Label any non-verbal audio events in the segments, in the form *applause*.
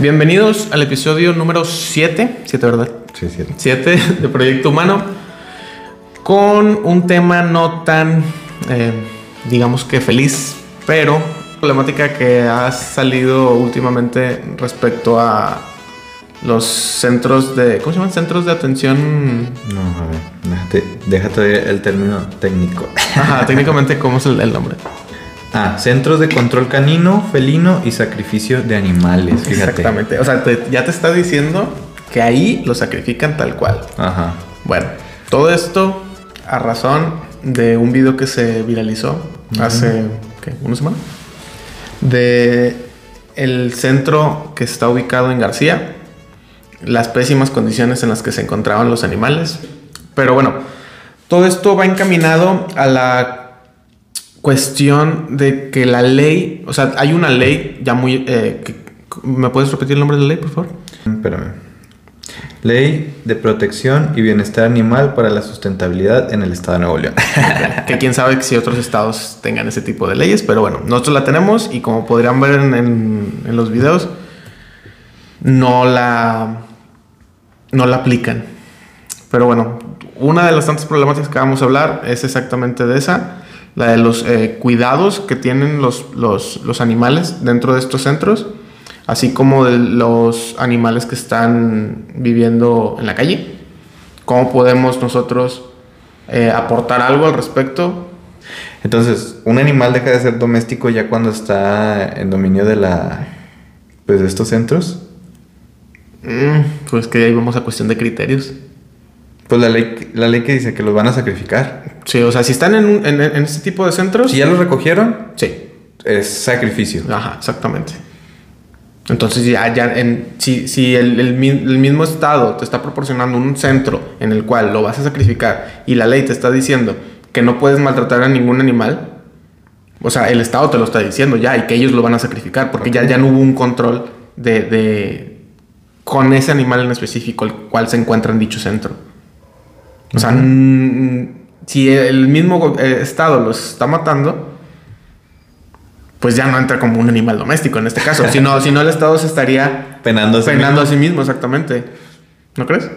Bienvenidos al episodio número 7, 7 verdad, Sí, sí. 7 de Proyecto Humano, con un tema no tan, eh, digamos que feliz, pero problemática que ha salido últimamente respecto a los centros de, ¿cómo se llaman? Centros de atención, No, a ver, déjate, déjate el término técnico. ajá, técnicamente, ¿cómo es el, el nombre? Ah, centros de control canino, felino y sacrificio de animales. Fíjate. Exactamente, o sea, te- ya te está diciendo que ahí lo sacrifican tal cual. Ajá. Bueno, todo esto a razón de un video que se viralizó hace ¿qué? una semana de el centro que está ubicado en García, las pésimas condiciones en las que se encontraban los animales. Pero bueno, todo esto va encaminado a la cuestión de que la ley, o sea, hay una ley ya muy... eh, que- ¿Me puedes repetir el nombre de la ley, por favor? Espérame. Ley de protección y bienestar animal para la sustentabilidad en el estado de Nuevo León. *laughs* que quién sabe si otros estados tengan ese tipo de leyes, pero bueno, nosotros la tenemos y como podrían ver en, en- en los videos, no la, no la aplican. Pero bueno, una de las tantas problemáticas que vamos a hablar es exactamente de esa, la de los eh, cuidados que tienen los, los, los animales dentro de estos centros, así como de los animales que están viviendo en la calle. ¿Cómo podemos nosotros eh, aportar algo al respecto? Entonces, un animal deja de ser doméstico ya cuando está en dominio de la pues de estos centros. Mm, pues que ahí vamos a cuestión de criterios. Pues la ley, la ley que dice que los van a sacrificar. Sí, o sea, si están en, un- en, en este tipo de centros... Si ya los recogieron, Sí, es sacrificio. ajá, exactamente. Entonces ya, ya en, si, si el, el el mismo estado te está proporcionando un centro en el cual lo vas a sacrificar y la ley te está diciendo que no puedes maltratar a ningún animal, o sea, el estado te lo está diciendo ya y que ellos lo van a sacrificar porque ya, ya no hubo un control de, de con ese animal en específico el cual se encuentra en dicho centro. O sea, mm, si el mismo eh, estado los está matando, pues ya no entra como un animal doméstico en este caso. *laughs* Si no, si no el estado se estaría Penando a sí penando a mismo. sí mismo, exactamente. ¿No crees?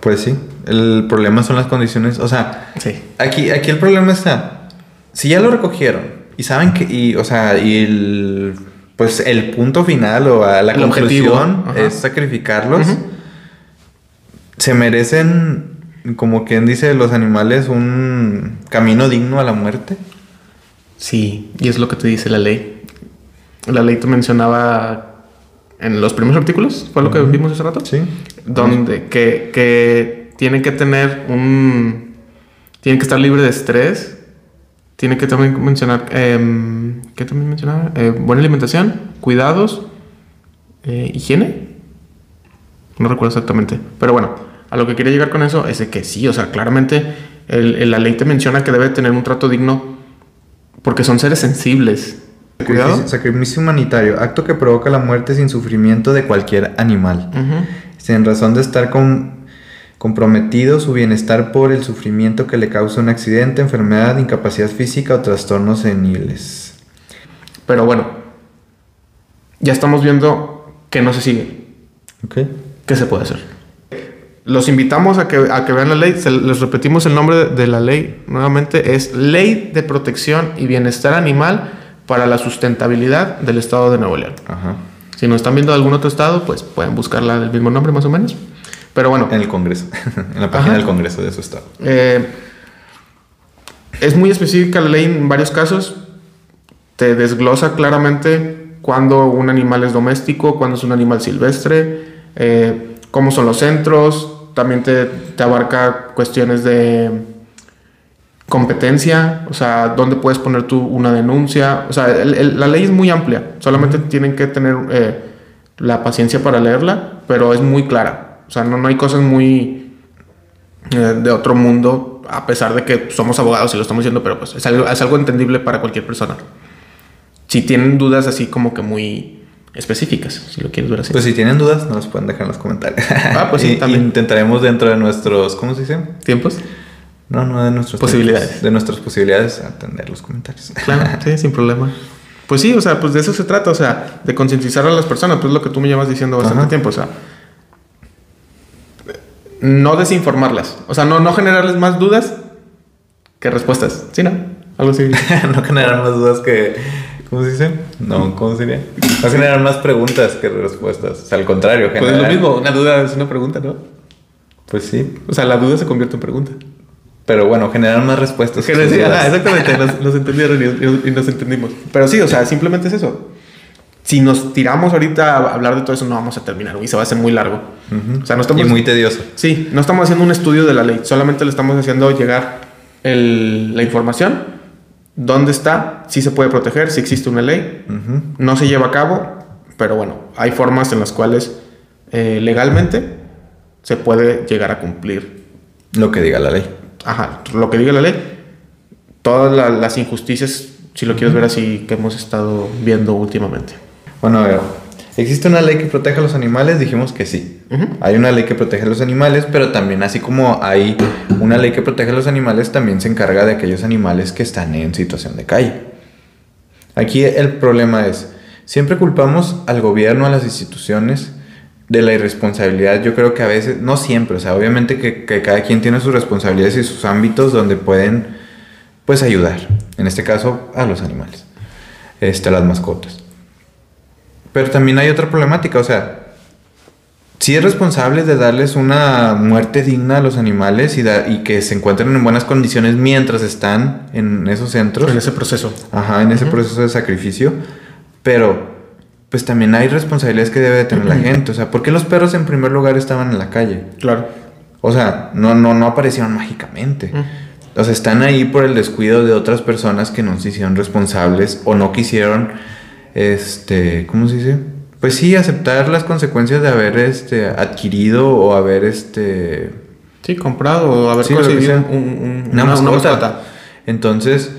Pues sí. El problema son las condiciones. O sea, Sí. aquí, aquí el problema está. Si ya lo recogieron y saben que. Y, o sea, y el. Pues el punto final o a la El conclusión es sacrificarlos. Se merecen, como quien dice, los animales un camino digno a la muerte. Sí, y es lo que te dice la ley. La ley te mencionaba en los primeros artículos, fue lo que vimos hace rato. Sí. donde que, que tiene que tener un tiene que estar libre de estrés tiene que también mencionar em, ¿qué también mencionaba? Eh, buena alimentación cuidados eh, higiene no recuerdo exactamente pero bueno a lo que quería llegar con eso es de que sí o sea claramente el- el- la ley te menciona que debe tener un trato digno porque son seres sensibles cuidado Sacrificio, humanitario, acto que provoca la muerte sin sufrimiento de cualquier animal. Ujú. sin razón de estar con- comprometido su bienestar por el sufrimiento que le causa un accidente, enfermedad, incapacidad física o trastornos seniles. pero bueno ya estamos viendo que no se sigue ¿Ok? ¿Qué se puede hacer? Los invitamos a que, a que vean la ley. Se- les repetimos el nombre de, de la ley. Nuevamente es Ley de Protección y Bienestar Animal para la Sustentabilidad del Estado de Nuevo León. Ajá. Si nos están viendo de algún otro estado, pues pueden buscarla del mismo nombre más o menos. Pero bueno, En el Congreso, *laughs* en la página Ajá. del Congreso de su estado. eh, es muy específica la ley en varios casos. Te desglosa claramente cuándo un animal es doméstico, cuándo es un animal silvestre, eh, cómo son los centros. También te, te abarca cuestiones de competencia, o sea, dónde puedes poner tú una denuncia. O sea, el- el- la ley es muy amplia. Solamente tienen que tener eh, la paciencia para leerla, pero es muy clara. O sea, no, no hay cosas muy eh, de otro mundo, a pesar de que somos abogados y lo estamos diciendo, pero pues es algo, es algo entendible para cualquier persona. Si tienen dudas así como que muy específicas, si lo quieres ver así. Pues si tienen dudas, nos las pueden dejar en los comentarios. *laughs* Ah, pues sí, también. Intentaremos dentro de nuestros, ¿cómo se dice? ¿Tiempos? No, no de nuestros Posibilidades. tiempos, de nuestras posibilidades atender los comentarios. Claro, *laughs* sí, sin problema. Pues sí, o sea, pues de eso se trata, o sea, de concientizar a las personas, pues es lo que tú me llevas diciendo bastante Ajá. tiempo, o sea, no desinformarlas, o sea, no, no generarles más dudas que respuestas, ¿sí, no? Algo así. *laughs* no generar más dudas que. ¿Cómo se dice? No, ¿cómo sería? No generar más preguntas que respuestas. O sea, al contrario, Pues es lo generar- mismo, una duda es una pregunta, ¿no? Pues sí. O sea, la duda se convierte en pregunta. Pero bueno, generar más respuestas. Que dudas. ah, exactamente, nos, nos entendieron y, y nos entendimos. Pero sí, o sea, simplemente es eso. Si nos tiramos ahorita a hablar de todo eso, no vamos a terminar, y se va a hacer muy largo. Ujú. O sea, no estamos... Y muy tedioso. Sí, no estamos haciendo un estudio de la ley, solamente le estamos haciendo llegar el- la información, dónde está, si se puede proteger, si existe una ley, no se lleva a cabo, pero bueno, hay formas en las cuales eh, legalmente se puede llegar a cumplir Lo que diga la ley. ajá, lo que diga la ley, todas la- las injusticias, si lo quieres ver así, que hemos estado viendo últimamente. Bueno, a ver. ¿Existe una ley que protege a los animales? Dijimos que sí. Hay una ley que protege a los animales, pero también así como hay una ley que protege a los animales, también se encarga de aquellos animales que están en situación de calle. Aquí el problema es, siempre culpamos al gobierno, a las instituciones de la irresponsabilidad. Yo creo que a veces, no siempre, o sea, obviamente que, que cada quien tiene sus responsabilidades y sus ámbitos donde pueden, pues, ayudar. En este caso, a los animales, este, a las mascotas. Pero también hay otra problemática, o sea, si es responsable de darles una muerte digna a los animales y, da- y que se encuentren en buenas condiciones mientras están en esos centros. En ese proceso. Ajá, en ese proceso de sacrificio. Pero, pues también hay responsabilidades que debe de tener la gente. O sea, ¿por qué los perros en primer lugar estaban en la calle? Claro. O sea, no, no, no aparecieron mágicamente. O sea, están ahí por el descuido de otras personas que no se hicieron responsables o no quisieron, este, ¿cómo se dice? Pues sí, aceptar las consecuencias de haber, este, adquirido o haber, este, Sí, comprado o haber Sí, conseguido un- un- una, una, una mascota. Entonces,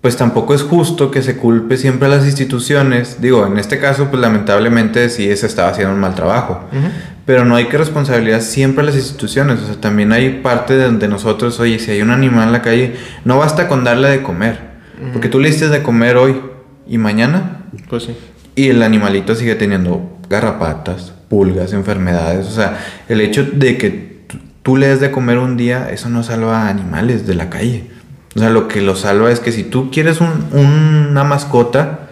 pues tampoco es justo que se culpe siempre a las instituciones. Digo, en este caso, pues lamentablemente sí se estaba haciendo un mal trabajo. Pero no hay que responsabilizar siempre a las instituciones. O sea, también hay parte de donde nosotros, oye, si hay un animal en la calle, no basta con darle de comer. Porque tú le diste de comer hoy y mañana Pues sí. y el animalito sigue teniendo garrapatas, pulgas, enfermedades. O sea, el hecho de que tú- le des de comer un día, eso no salva a animales de la calle. O sea, lo que lo salva es que si tú quieres un- una mascota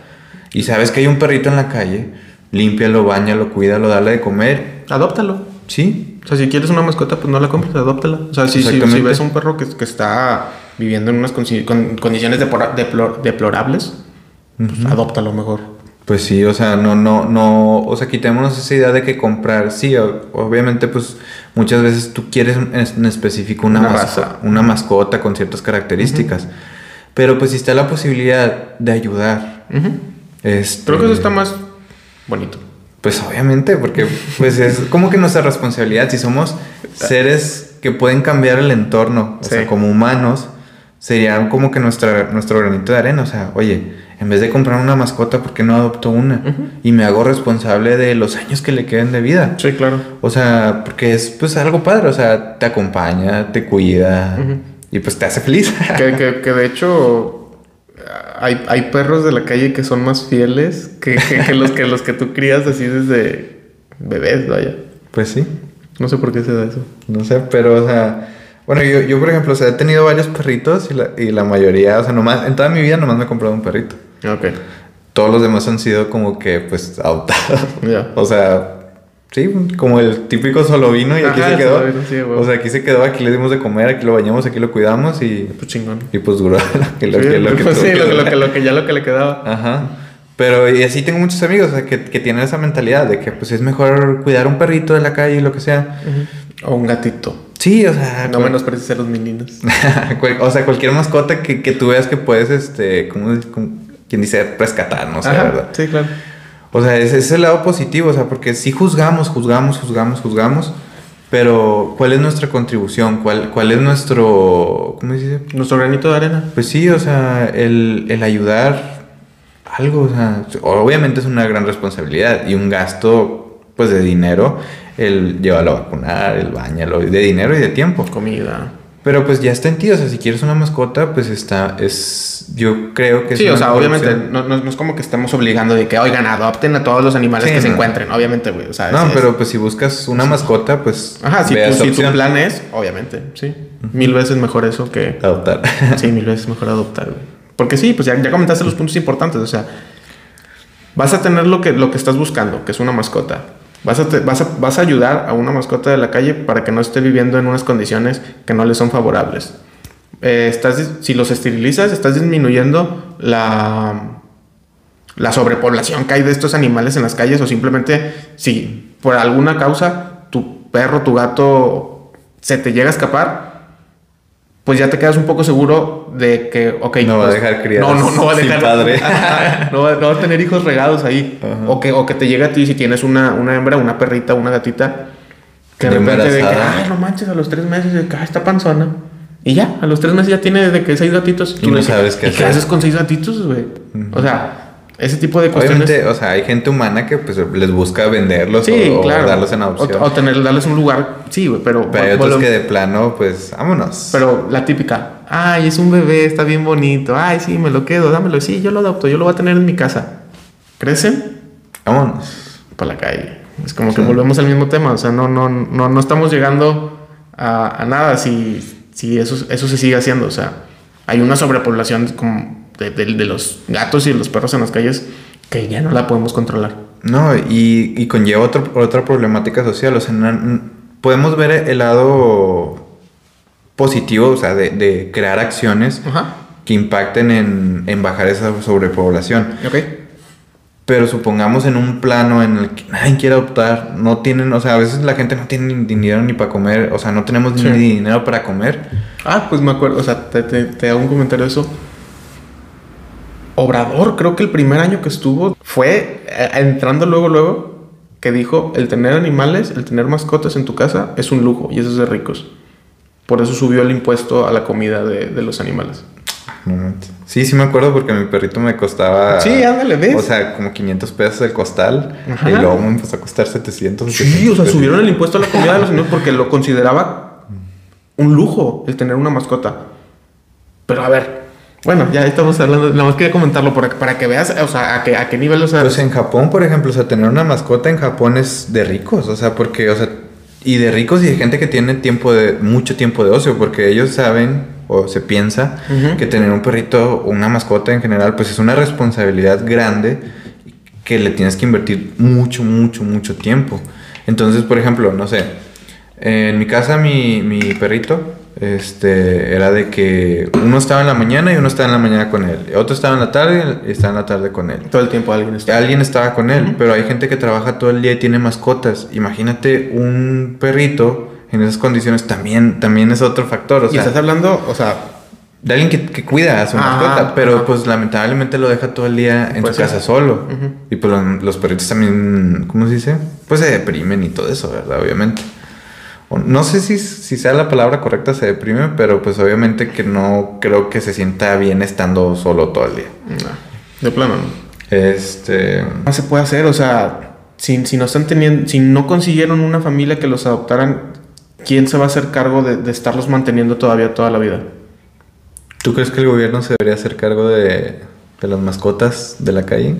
y sabes que hay un perrito en la calle, límpialo, bañalo, cuídalo, dale de comer. Adóptalo. Sí, O sea, si quieres una mascota, pues no la compres, adóptala. O sea, si, si, si ves un perro que, que está viviendo en unas con- condiciones depora- deplor- deplorables, pues adóptalo mejor. Pues sí, o sea, no, no, no, o sea, quitémonos esa idea de que comprar, sí, obviamente, pues muchas veces tú quieres en, específico una, Una mascota, raza. una mascota con ciertas características, pero pues si está la posibilidad de ayudar, Ujú. este, Creo que eso está más bonito. Pues obviamente, porque pues es como que nuestra responsabilidad, si somos seres que pueden cambiar el entorno, o Sí. sea, como humanos, sería como que nuestra, nuestro granito de arena, o sea, oye, en vez de comprar una mascota, ¿por qué no adopto una? Y me hago responsable de los años que le queden de vida. Sí, claro. O sea, porque es pues algo padre, o sea, te acompaña, te cuida y pues te hace feliz. *laughs* que, que- que de hecho hay, hay perros de la calle que son más fieles que, que- que los, que los que tú crías así desde bebés, vaya. pues sí. No sé por qué se da eso. No sé, pero, o sea, bueno, yo, yo por ejemplo, o sea, he tenido varios perritos y la, y la mayoría, o sea, nomás, en toda mi vida nomás me he comprado un perrito. Ok. Todos los demás han sido como que, pues, adoptados. *laughs* Ya. O sea, sí, como el típico solo vino y aquí se quedó. vino, sí, o sea, aquí se quedó, aquí le dimos de comer, aquí lo bañamos, aquí lo cuidamos y, Pues chingón. y pues duró *laughs* lo que, lo Sí, que, lo que pues sí, lo, que- lo durar. que, lo que ya lo que le quedaba. Ajá. Pero y así tengo muchos amigos o sea, que, que tienen esa mentalidad de que pues es mejor cuidar un perrito de la calle y lo que sea. O un gatito. Sí, o sea, No cual- menosprecies a los meninos. *laughs* O sea, cualquier mascota que, que tú veas que puedes, este, como, quien dice, rescatar, no sé, Ajá, ¿verdad? Sí, claro. O sea, ese es el lado positivo, o sea, porque sí juzgamos, juzgamos, juzgamos, juzgamos, pero ¿cuál es nuestra contribución? ¿Cuál, cuál es nuestro, ¿cómo se dice? Nuestro granito de arena. Pues sí, o sea, el, el ayudar algo, o sea, obviamente es una gran responsabilidad y un gasto, pues, de dinero, el llevarlo a vacunar, el bañalo, de dinero y de tiempo. Comida. Pero pues ya está en ti, o sea, si quieres una mascota, pues está, es yo creo que Sí, es o sea, obviamente no, no- no es como que estemos obligando de que, oigan, adopten a todos los animales Sí, que se encuentren, obviamente, güey. O sea, No, es- pero pues si buscas una mascota, pues Ajá, si, tu, si tu plan es, obviamente, sí. Mil veces mejor eso que... Adoptar. *laughs* Sí, mil veces mejor adoptar, güey. Porque sí, pues ya, ya comentaste los puntos importantes. O sea, vas a tener lo que, lo que estás buscando, que es una mascota. Vas a, vas, a, vas a ayudar a una mascota de la calle para que no esté viviendo en unas condiciones que no le son favorables. Eh, estás, si los esterilizas, estás disminuyendo la, la sobrepoblación que hay de estos animales en las calles o simplemente si por alguna causa tu perro, tu gato se te llega a escapar, pues ya te quedas un poco seguro de que, ok, No va a pues, dejar criadas No, no, no va a sin dejar. padre. *laughs* no, va, no va a tener hijos regados ahí. Ajá. O que, o que te llegue a ti si tienes una, una hembra, una perrita, una gatita. Que de repente de que, ay, no manches, a los tres meses de que ah, está panzona. Y ya, a los tres meses ya tiene de que seis gatitos. Y no sabes qué ¿y qué hacer. haces con seis gatitos, güey? O sea, ese tipo de cuestiones. Obviamente, o sea, hay gente humana que pues les busca venderlos Sí, o, darlos en adopción. O, o tener, darles un lugar. Sí, güey, pero. pero hay otros que de plano, pues, vámonos. Pero la típica. Ay, es un bebé, está bien bonito. Ay, sí, me lo quedo, dámelo. Sí, yo lo adopto, yo lo voy a tener en mi casa. ¿Crecen? vámonos. Para la calle. Es como que volvemos al mismo tema. O sea, no, no, no, no estamos llegando a, a nada si, si eso, eso se sigue haciendo. O sea, hay una sobrepoblación como de, de- de los gatos y de los perros en las calles que ya no la podemos controlar. No, y, y conlleva otro- otra problemática social. O sea, no- podemos ver el lado positivo, o sea, de, de crear acciones Ajá. que impacten en, en bajar esa sobrepoblación. Ok. Pero supongamos en un plano en el que nadie quiere adoptar, no tienen, o sea, a veces la gente no tiene ni dinero ni para comer, o sea, no tenemos Sí. ni dinero para comer. Ah, pues me acuerdo, o sea, te, te- te hago un comentario de eso. Obrador, creo que el primer año que estuvo fue eh, entrando luego, luego, que dijo, el tener animales, el tener mascotas en tu casa es un lujo y eso es de ricos. Por eso subió el impuesto a la comida de, de los animales. Sí, sí me acuerdo porque mi perrito me costaba... Sí, ándale, ¿ves? O sea, como 500 pesos el costal. Ajá. Y luego me empezó a costar 700. Sí, o sea, 800 subieron el impuesto a la comida de los *laughs* animales porque lo consideraba un lujo el tener una mascota. Pero a ver, bueno, ya estamos hablando, nada más quería comentarlo para, para que veas, o sea, a qué, a qué nivel, o sea, Pues en Japón, por ejemplo, o sea, tener una mascota en Japón es de ricos, o sea, porque, o sea, y de ricos y de gente que tiene tiempo de, mucho tiempo de ocio, porque ellos saben o se piensa que tener un perrito o una mascota en general, pues es una responsabilidad grande que le tienes que invertir mucho, mucho, mucho tiempo. Entonces, por ejemplo, no sé, en mi casa mi, mi perrito, este, era de que uno estaba en la mañana y uno estaba en la mañana con él, otro estaba en la tarde y estaba en la tarde con él. todo el tiempo alguien está. Alguien estaba con él, pero hay gente que trabaja todo el día y tiene mascotas. Imagínate un perrito en esas condiciones también, también es otro factor. O y sea, estás hablando, o sea, de alguien que, que cuida a su Ajá, mascota, pero ajá. pues lamentablemente lo deja todo el día en Pues su sí. casa solo. Y pues lo- los perritos también, ¿cómo se dice? Pues se deprimen y todo eso, ¿verdad? Obviamente. No sé si, si sea la palabra correcta, se deprime, pero pues obviamente que no creo que se sienta bien estando solo todo el día. no, de plano no. Este. No se puede hacer, o sea, si, si no están teniendo, si no consiguieron una familia que los adoptaran, ¿quién se va a hacer cargo de, de estarlos manteniendo todavía toda la vida? ¿Tú crees que el gobierno se debería hacer cargo de, de las mascotas de la calle?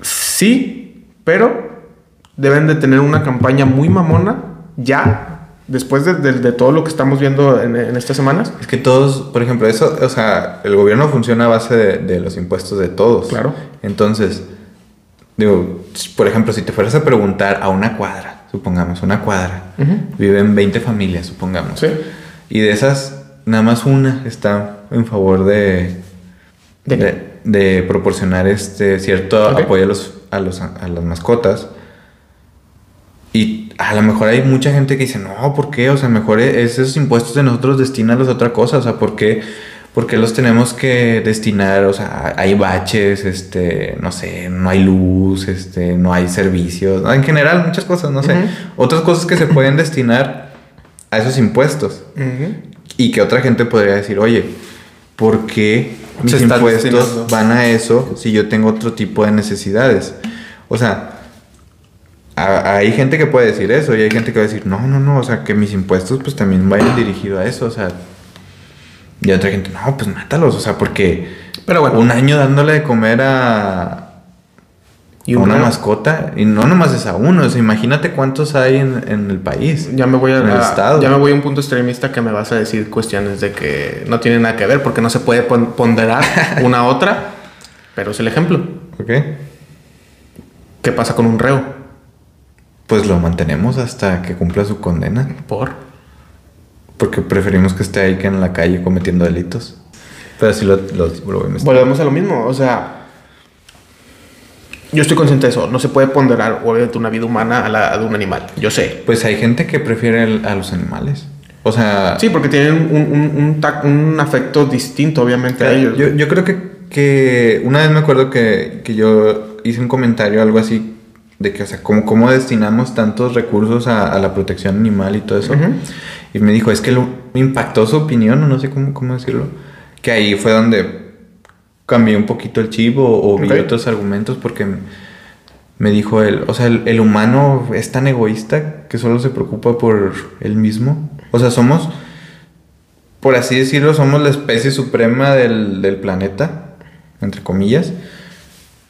Sí, pero deben de tener una campaña muy mamona ya, después de, de- de todo lo que estamos viendo en, en estas semanas. Es que todos, por ejemplo, eso, o sea, el gobierno funciona a base de, de los impuestos de todos. Claro. Entonces, digo, por ejemplo, si te fueras a preguntar a una cuadra, supongamos, una cuadra, viven 20 familias, supongamos. Sí. Y de esas, nada más una está en favor de, ¿De proporcionar este cierto apoyo a, los, a, los, a las mascotas. Y a lo mejor hay mucha gente que dice, no, ¿por qué? O sea, mejor e- esos impuestos de nosotros destinalos a otra cosa. O sea, ¿por qué, por qué los tenemos que destinar? O sea, hay baches, este, no sé, no hay luz, este, no hay servicios. En general, muchas cosas, no sé. Otras cosas que se pueden destinar a esos impuestos. Ujú. Y que otra gente podría decir, oye, ¿por qué mis impuestos destinando. van a eso si yo tengo otro tipo de necesidades? O sea, a- hay gente que puede decir eso y hay gente que va a decir, no, no, no, o sea, que mis impuestos pues también vayan dirigidos a eso, o sea, Y otra gente, no, pues mátalos, o sea, porque Pero bueno. un año dándole de comer a, Y a un una mascota, y no nomás es a uno, o sea, imagínate cuántos hay en, en el país. Ya me voy a, En el a- estado. ya me voy a un punto extremista que me vas a decir cuestiones de que no tienen nada que ver porque no se puede pon- ponderar *laughs* una a otra, pero es el ejemplo. ¿Ok? ¿Qué pasa con un reo? Pues lo mantenemos hasta que cumpla su condena, Por porque preferimos que esté ahí que en la calle cometiendo delitos. Pero así lo, lo, lo volvemos a lo mismo, o sea, yo estoy consciente de eso, no se puede ponderar obviamente una vida humana a la de un animal, yo sé. Pues hay gente que prefiere el- a los animales. O sea, Sí, porque tienen un, un, un, tac- un afecto distinto obviamente a ellos. Yo, yo creo que, que una vez me acuerdo que, que yo hice un comentario, algo así, de que, o sea, como cómo destinamos tantos recursos a, a la protección animal y todo eso. Y me dijo, es que lo, me impactó su opinión, o no sé cómo, cómo decirlo, que ahí fue donde cambié un poquito el chip o, o vi otros argumentos porque me dijo él, o sea, el, el humano es tan egoísta que solo se preocupa por él mismo. O sea, somos, por así decirlo, somos la especie suprema del, del planeta, entre comillas.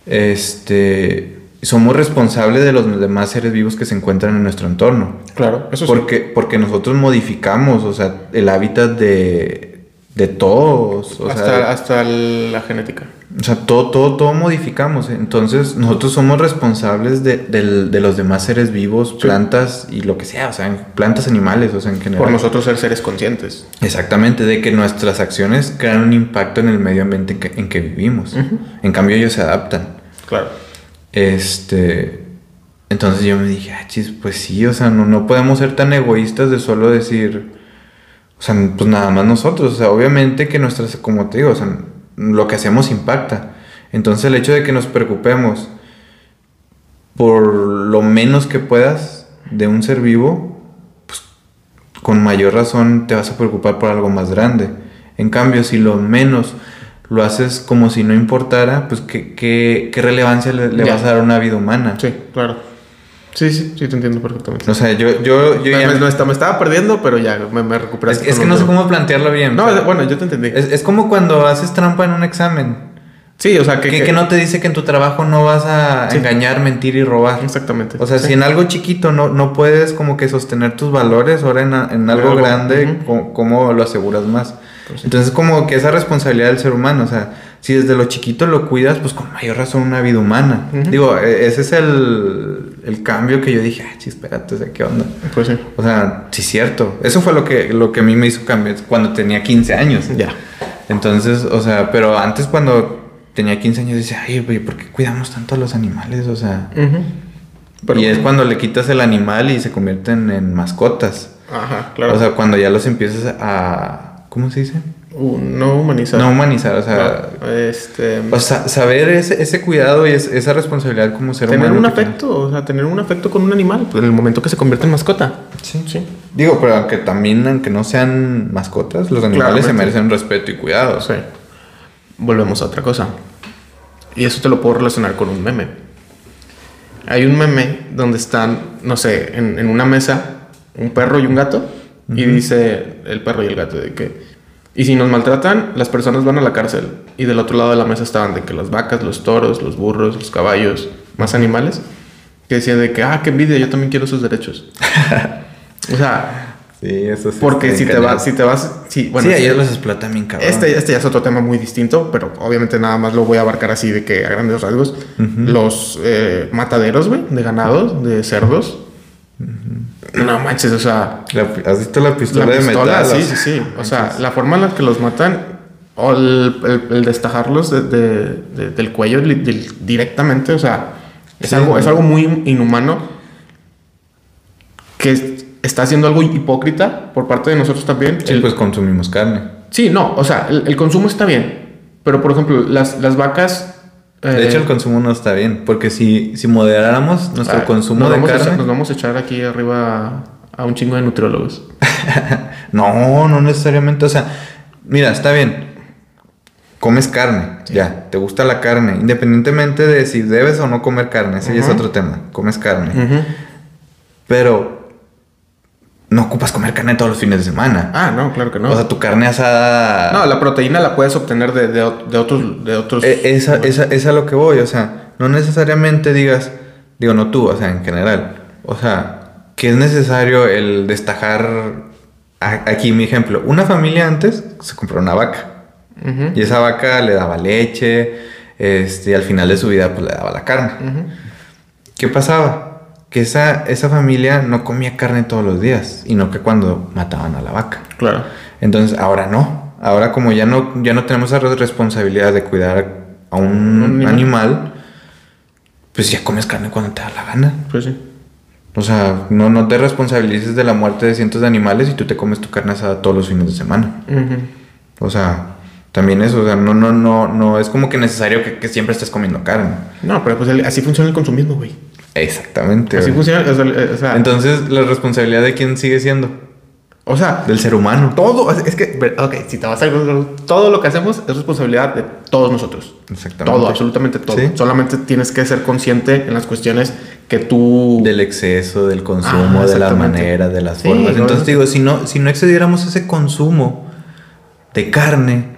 Este, somos responsables de los demás seres vivos que se encuentran en nuestro entorno. Claro, eso sí. Porque, porque nosotros modificamos, o sea, el hábitat de, de todos. O hasta, sea, hasta la genética. o sea, todo, todo, todo modificamos. Entonces, nosotros somos responsables de, del- de los demás seres vivos, plantas y lo que sea, o sea, plantas, animales, o sea, en general. Por nosotros ser seres conscientes. Exactamente, de que nuestras acciones crean un impacto en el medio ambiente en que, en que vivimos. En cambio, ellos se adaptan. Claro. Este. Entonces yo me dije, ah, chis, pues sí, o sea, no, no podemos ser tan egoístas de solo decir. O sea, pues nada más nosotros. O sea, obviamente que nuestras, como te digo, o sea, lo que hacemos impacta. Entonces el hecho de que nos preocupemos por lo menos que puedas de un ser vivo, pues con mayor razón te vas a preocupar por algo más grande. En cambio, si lo menos lo haces como si no importara, pues qué, qué, qué relevancia le, le vas a dar a una vida humana. Sí, claro. Sí, sí, sí, te entiendo perfectamente. O sea, yo, yo, yo me, ya me- me- me estaba, me estaba perdiendo, pero ya me, me es, recuperaste. es que no sé cómo plantearlo bien. No, es- bueno, yo te entendí. es, es como cuando haces trampa en un examen. sí, o sea, que, Que, que- que no te dice que en tu trabajo no vas a Sí. engañar, mentir y robar. Exactamente. O sea, Sí. si en algo chiquito no, no puedes como que sostener tus valores, ahora en, en algo Algo, grande. ¿cómo, cómo lo aseguras más? Entonces, como que esa responsabilidad del ser humano, o sea, si desde lo chiquito lo cuidas, pues con mayor razón una vida humana. Digo, e- ese es el, el cambio que yo dije, ah, espérate, o sea, ¿qué onda? Pues sí. O sea, sí, cierto. Eso fue lo que, lo que a mí me hizo cambiar cuando tenía 15 años. Ya. Entonces, o sea, pero antes cuando tenía 15 años decía, ay, güey, ¿por qué cuidamos tanto a los animales? O sea. Pero- y es cuando le quitas el animal y se convierten en mascotas. Ajá, claro. O sea, cuando ya los empiezas a... ¿Cómo se dice? Uh, no humanizar. No humanizar, o sea... No, este. O sea, saber ese, ese cuidado y es- esa responsabilidad como ser tener humano. un que tiene. afecto, o sea, tener un afecto con un animal, en el momento que se convierte en mascota. Sí. Sí. Digo, pero aunque también, aunque no sean mascotas, los animales se merecen respeto y cuidado. Sí. Volvemos a otra cosa. Y eso te lo puedo relacionar con un meme. Hay un meme donde están, no sé, en, en una mesa, un perro y un gato. Y dice el perro y el gato de que... Y si nos maltratan, las personas van a la cárcel. Y del otro lado de la mesa estaban de que las vacas, los toros, los burros, los caballos, más animales. Que decían de que, ah, qué envidia, yo también quiero sus derechos. *laughs* o sea, Sí, eso sí. porque si te, cañón. vas, si te vas... Sí, bueno, sí, ellos los explotan bien cabrón. Este, este ya es otro tema muy distinto, pero obviamente nada más lo voy a abarcar así de que a grandes rasgos. Los eh, mataderos, güey, de ganados, de cerdos. No manches, o sea, ¿Has visto la pistola, la de metal? sí, sí, sí. O sea, la forma en la que los matan, o el, el- el destajarlos de- de- de- del cuello directamente, o sea, es, Sí, algo, es algo muy inhumano que es- está haciendo algo hipócrita por parte de nosotros también. Sí, El- pues consumimos carne. Sí, no, o sea, el, el consumo está bien. Pero, por ejemplo, las, las vacas. De eh, hecho, el consumo no está bien, porque si, si moderáramos nuestro ah, consumo de carne... echar- nos vamos a echar aquí arriba a un chingo de nutriólogos. *laughs* No, no necesariamente. O sea, mira, está bien. Comes carne, ya. Te gusta la carne. Independientemente de si debes o no comer carne. Ese ya es otro tema. Comes carne. Pero no ocupas comer carne todos los fines de semana. Ah, no, claro que no. O sea, tu carne asada... no, la proteína la puedes obtener de, de, de otros... De otros Eh, esa, esa, esa es a lo que voy, o sea, no necesariamente digas, digo, no tú, o sea, en general, o sea, que es necesario el destajar, aquí mi ejemplo, una familia antes se compró una vaca y esa vaca le daba leche, este, y al final de su vida pues le daba la carne. ujú. ¿Qué pasaba? Que esa, esa familia no comía carne todos los días, y no que cuando mataban a la vaca. Claro. Entonces, ahora no. Ahora como ya no, ya no tenemos esa responsabilidad de cuidar a un, Un animal. animal, pues ya comes carne cuando te da la gana. Pues sí. O sea, no, no te responsabilices de la muerte de cientos de animales y tú te comes tu carne asada todos los fines de semana. Ujú. O sea, también eso, o sea, no, no, no, no es como que necesario que, que siempre estés comiendo carne. No, pero pues el- así funciona el consumismo, güey. Exactamente. Así güey. funciona, o sea, eh, o sea, Entonces, la responsabilidad de quién sigue siendo? o sea, Del ser humano. todo, es que, ok, si te vas a todo lo que hacemos es responsabilidad de todos nosotros. Exactamente. Todo, absolutamente todo. Sí. Solamente tienes que ser consciente en las cuestiones que tú... del exceso, del consumo, Ah, de exactamente. maneras, de las Sí, formas. Entonces no. digo, si no, si no excediéramos ese consumo de carne,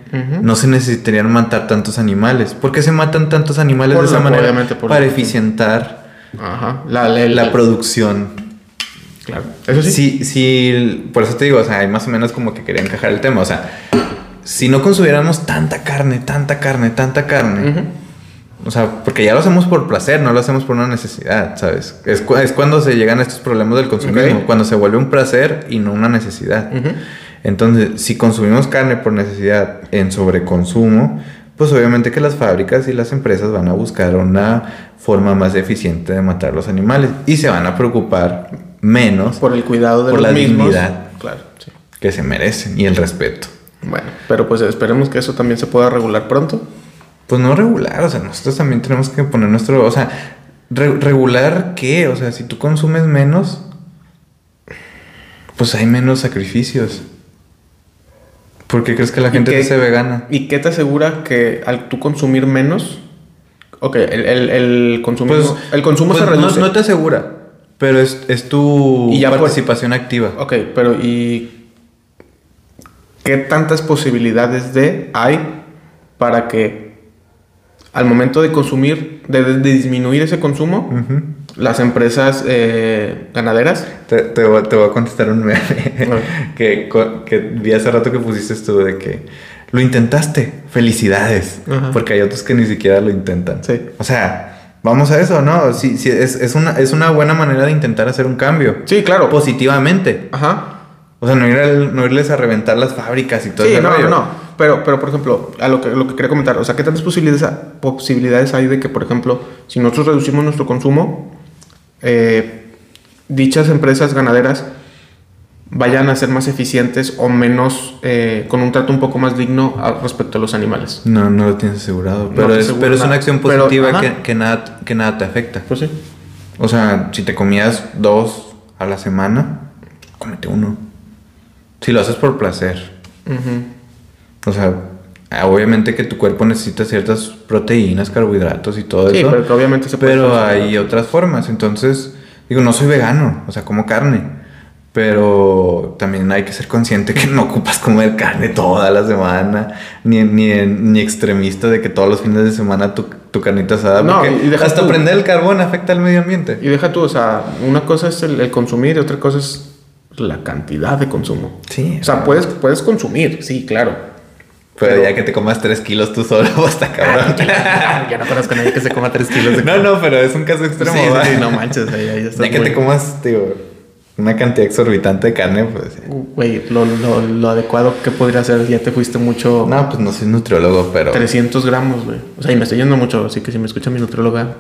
no se necesitarían matar tantos animales. ¿Por qué se matan tantos animales Por de esa la- manera? Para la- eficientar Ajá. La, la, producción. Claro. Eso sí. Sí, sí, por eso te digo, o sea, hay más o menos como que quería encajar el tema. O sea, si no consumiéramos tanta carne, tanta carne, tanta carne. O sea, porque ya lo hacemos por placer, no lo hacemos por una necesidad, ¿sabes? Es, cu- es cuando se llegan estos problemas del consumismo, cuando se vuelve un placer y no una necesidad. Entonces, si consumimos carne por necesidad en sobreconsumo, pues obviamente que las fábricas y las empresas van a buscar una forma más eficiente de matar los animales y se van a preocupar menos Por el cuidado de Por los la mismos. dignidad. Claro, sí. que se merecen y el respeto. Bueno, pero pues esperemos que eso también se pueda regular pronto. Pues no regular, o sea, nosotros también tenemos que poner nuestro, o sea, re- regular qué, o sea, si tú consumes menos, pues hay menos sacrificios. ¿Por qué crees que la ¿Y gente te hace vegana? ¿Y qué te asegura que al tú consumir menos, ok, el, el, el consumo, Pues, el consumo pues se no- reduce? No, te asegura, pero es, es tu Y ya por- participación activa. Ok, pero ¿y qué tantas posibilidades de hay para que al momento de consumir, de, de disminuir ese consumo, Ujú. Las empresas eh, ganaderas, Te, te voy, te voy a contestar un meme *laughs* que, que vi hace rato que pusiste tú de que lo intentaste, felicidades, Ajá. porque hay otros que ni siquiera lo intentan. Sí. O sea, vamos a eso, ¿no? Sí, sí, es, es, una, es una buena manera de intentar hacer un cambio. sí, claro, Positivamente. ajá, O sea, no, ir al- no irles a reventar las fábricas y todo sí, ese no, rollo. no, no, pero, pero por ejemplo, a lo que, lo que quería comentar, o sea, ¿qué tantas posibilidades, posibilidades hay de que, por ejemplo, si nosotros reducimos nuestro consumo, eh, dichas empresas ganaderas vayan a ser más eficientes o menos, eh, con un trato un poco más digno a- respecto a los animales? No, no lo tienes asegurado. Pero, es, pero es una acción positiva que, que nada, que nada te afecta. Pues sí. O sea, si te comías dos a la semana, cómete uno. Si lo haces por placer. O sea, obviamente que tu cuerpo necesita ciertas proteínas, carbohidratos y todo Sí, eso. pero que obviamente se puede Pero hay otras formas. Entonces, digo, no soy vegano, o sea, como carne. Pero también hay que ser consciente que no ocupas comer carne toda la semana, ni, ni, ni extremista de que todos los fines de semana tu, tu carnita asada. No, y deja hasta tú- prender el carbón afecta al medio ambiente. Y deja tú, o sea, una cosa es el, el consumir y otra cosa es la cantidad de consumo. Sí. O sea, puedes, puedes consumir, sí, claro. Pero, ya que te comas 3 kilos tú solo, *laughs* hasta cabrón. *laughs* Yo no conozco a nadie que se coma 3 kilos de no, no, pero es un caso extremo. Sí, sí, no manches, ahí, ahí Ya que muy- te comas, digo, una cantidad exorbitante de carne, pues. Güey, lo, lo, lo adecuado que podría ser, ya te fuiste mucho. No, pues no soy nutriólogo, pero. 300 gramos, güey. O sea, y me estoy yendo mucho, así que si me escucha mi nutrióloga,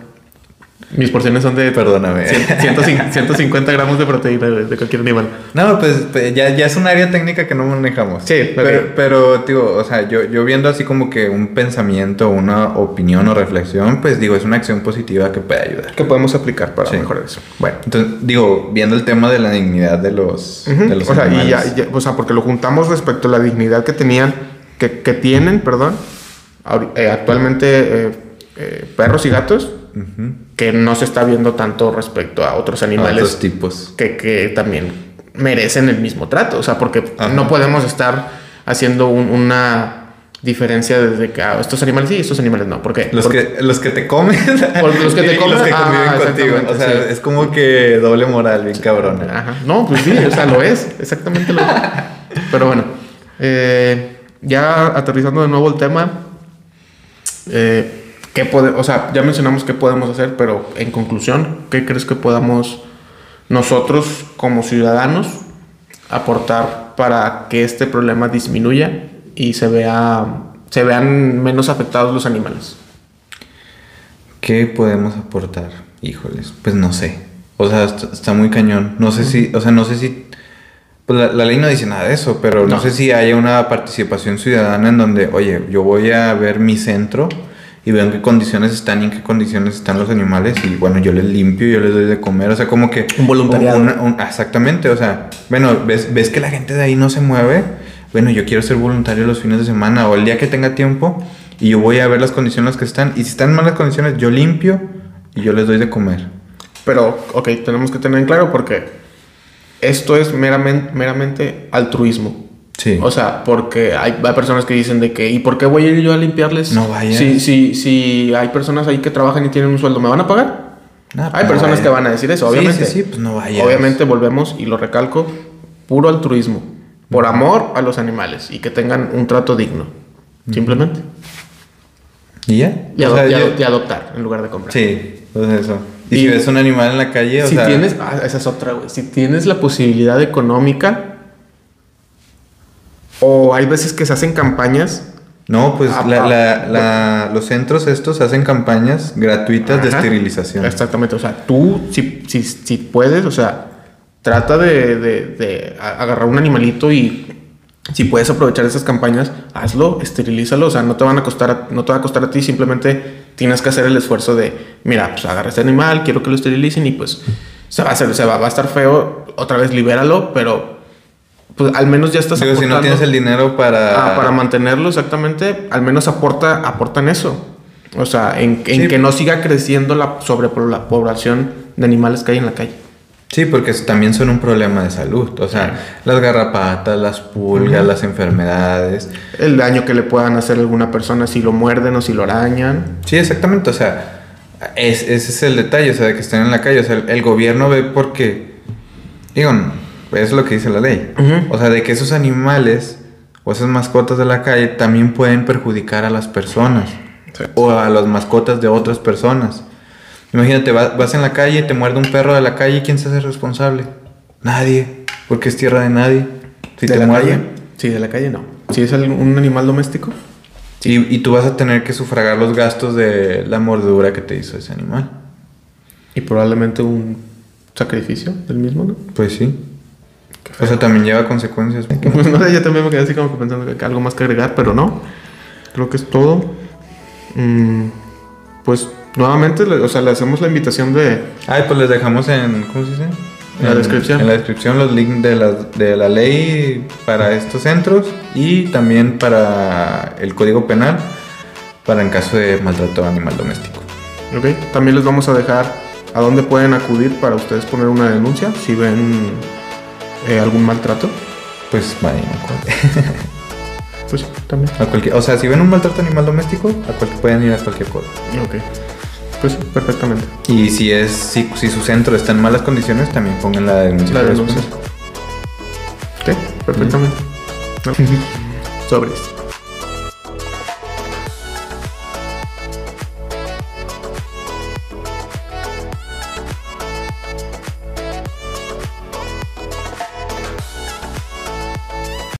mis porciones son de Perdóname. 100 150 150 gramos de proteína de cualquier animal. No, pues, pues, ya, ya es un área técnica que no manejamos. Sí, pero, pero, digo, o sea, yo, yo viendo así como que un pensamiento, una opinión o reflexión, pues digo, es una acción positiva que puede ayudar. ¿Qué podemos aplicar para Sí. mejorar eso? Bueno. Entonces, digo, viendo el tema de la dignidad de los, Ujú. de los o sea, y ya, animales. ya- o sea, porque lo juntamos respecto a la dignidad que tenían, que, que tienen, perdón, eh, actualmente eh, eh, perros y gatos, Que no se está viendo tanto respecto a otros A animales otros tipos. que, que también merecen el mismo trato. O sea, porque Ajá. no podemos estar haciendo un- una diferencia desde que ah, estos animales sí, estos animales no. Porque Los que, los que te comen. *laughs* Porque los que te comen, los que ah, contigo. O sea, sí. es como que doble moral, bien cabrón. Ajá. No, pues sí, o sea, lo es, exactamente lo es. Pero bueno, eh, ya aterrizando de nuevo el tema, eh, ¿qué pode- o sea, ya mencionamos qué podemos hacer, pero en conclusión, ¿qué crees que podamos nosotros como ciudadanos aportar para que este problema disminuya y se vea se vean menos afectados los animales? ¿Qué podemos aportar? Híjoles, pues no sé. O sea, está, está muy cañón. No sé si, o sea, no sé si. Pues la, la ley no dice nada de eso, pero no. No. sé si haya una participación ciudadana en donde, oye, yo voy a ver mi centro y veo en qué condiciones están y en qué condiciones están los animales y bueno, yo les limpio, yo les doy de comer, o sea, como que... Un voluntariado. una- un- exactamente, o sea, bueno, ves, ves que la gente de ahí no se mueve, bueno, yo quiero ser voluntario los fines de semana o el día que tenga tiempo y yo voy a ver las condiciones que están y si están en malas condiciones, yo limpio y yo les doy de comer. Pero, ok, tenemos que tener en claro porque esto es meramente, meramente altruismo. Sí. O sea, porque hay, hay personas que dicen de que, ¿y por qué voy a ir yo a limpiarles? No vayas. Si, si, si hay personas ahí que trabajan y tienen un sueldo, ¿me van a pagar? No, hay personas vayas. que van a decir eso, Sí, obviamente. sí, sí, pues no vayas. Obviamente volvemos, y lo recalco, puro altruismo. Por amor a los animales y que tengan un trato digno. Simplemente. ¿Y ya? Y, ado- sea, y yo- ado- y adoptar en lugar de comprar. Sí, pues eso. Y, Y- si ves un animal en la calle, o si sea... tienes, ah, esa es otra, güey. Si tienes la posibilidad económica, o hay veces que se hacen campañas. No, pues Ah, la- ah, la- la- los centros estos hacen campañas gratuitas de Ajá. esterilización. Exactamente. O sea, tú, si, si, si puedes, o sea, trata de, de- de agarrar un animalito y si puedes aprovechar esas campañas, hazlo, esterilízalo. O sea, no te van a costar, a- no te va a costar a ti, simplemente tienes que hacer el esfuerzo de, mira, pues agarra este animal, quiero que lo esterilicen y pues se va a hacer, se va, va a estar feo, otra vez libéralo, pero pues al menos ya estás Digo, si no aportando- tienes el dinero para... Ah, para mantenerlo exactamente, al menos aporta, aportan eso. O sea, en, en Sí. que no siga creciendo la sobrepoblación de animales que hay en la calle. Sí, porque también son un problema de salud. O sea, las garrapatas, las pulgas, las enfermedades. El daño que le puedan hacer a alguna persona si lo muerden o si lo arañan. Sí, exactamente. O sea, es- ese es el detalle, o sea, de que estén en la calle. O sea, el, el gobierno ve porque... Digo, es lo que dice la ley. O sea, de que esos animales o esas mascotas de la calle también pueden perjudicar a las personas. Sí. O a las mascotas de otras personas. Imagínate, va- vas en la calle, te muerde un perro de la calle, ¿quién se hace responsable? Nadie, porque es tierra de nadie. Si ¿De te la muerde. calle? Sí, de la calle no. Si es un animal doméstico. Y, y tú vas a tener que sufragar los gastos de la mordedura que te hizo ese animal. Y probablemente un sacrificio del mismo, ¿no? Pues sí. O sea, también lleva consecuencias. Pues *laughs* no sé, yo también me quedé así como que pensando que algo más que agregar, pero no. Creo que es todo. Mm, pues nuevamente, o sea, le hacemos la invitación de... Ay, pues les dejamos en. ¿Cómo se dice? En la descripción. En la descripción los links de la, de la ley para estos centros y también para el código penal para en caso de maltrato animal doméstico. Ok, también les vamos a dejar a dónde pueden acudir para ustedes poner una denuncia si ven eh, algún maltrato. Pues vayan a *laughs* Pues también. a cualquier. O sea, si ven un maltrato animal doméstico, a cual, pueden ir a cualquier cosa. Ok, pues perfectamente. Y si es si, si su centro está en malas condiciones, también pongan la denuncia. La denuncia. Ok, perfectamente. No. Sobres.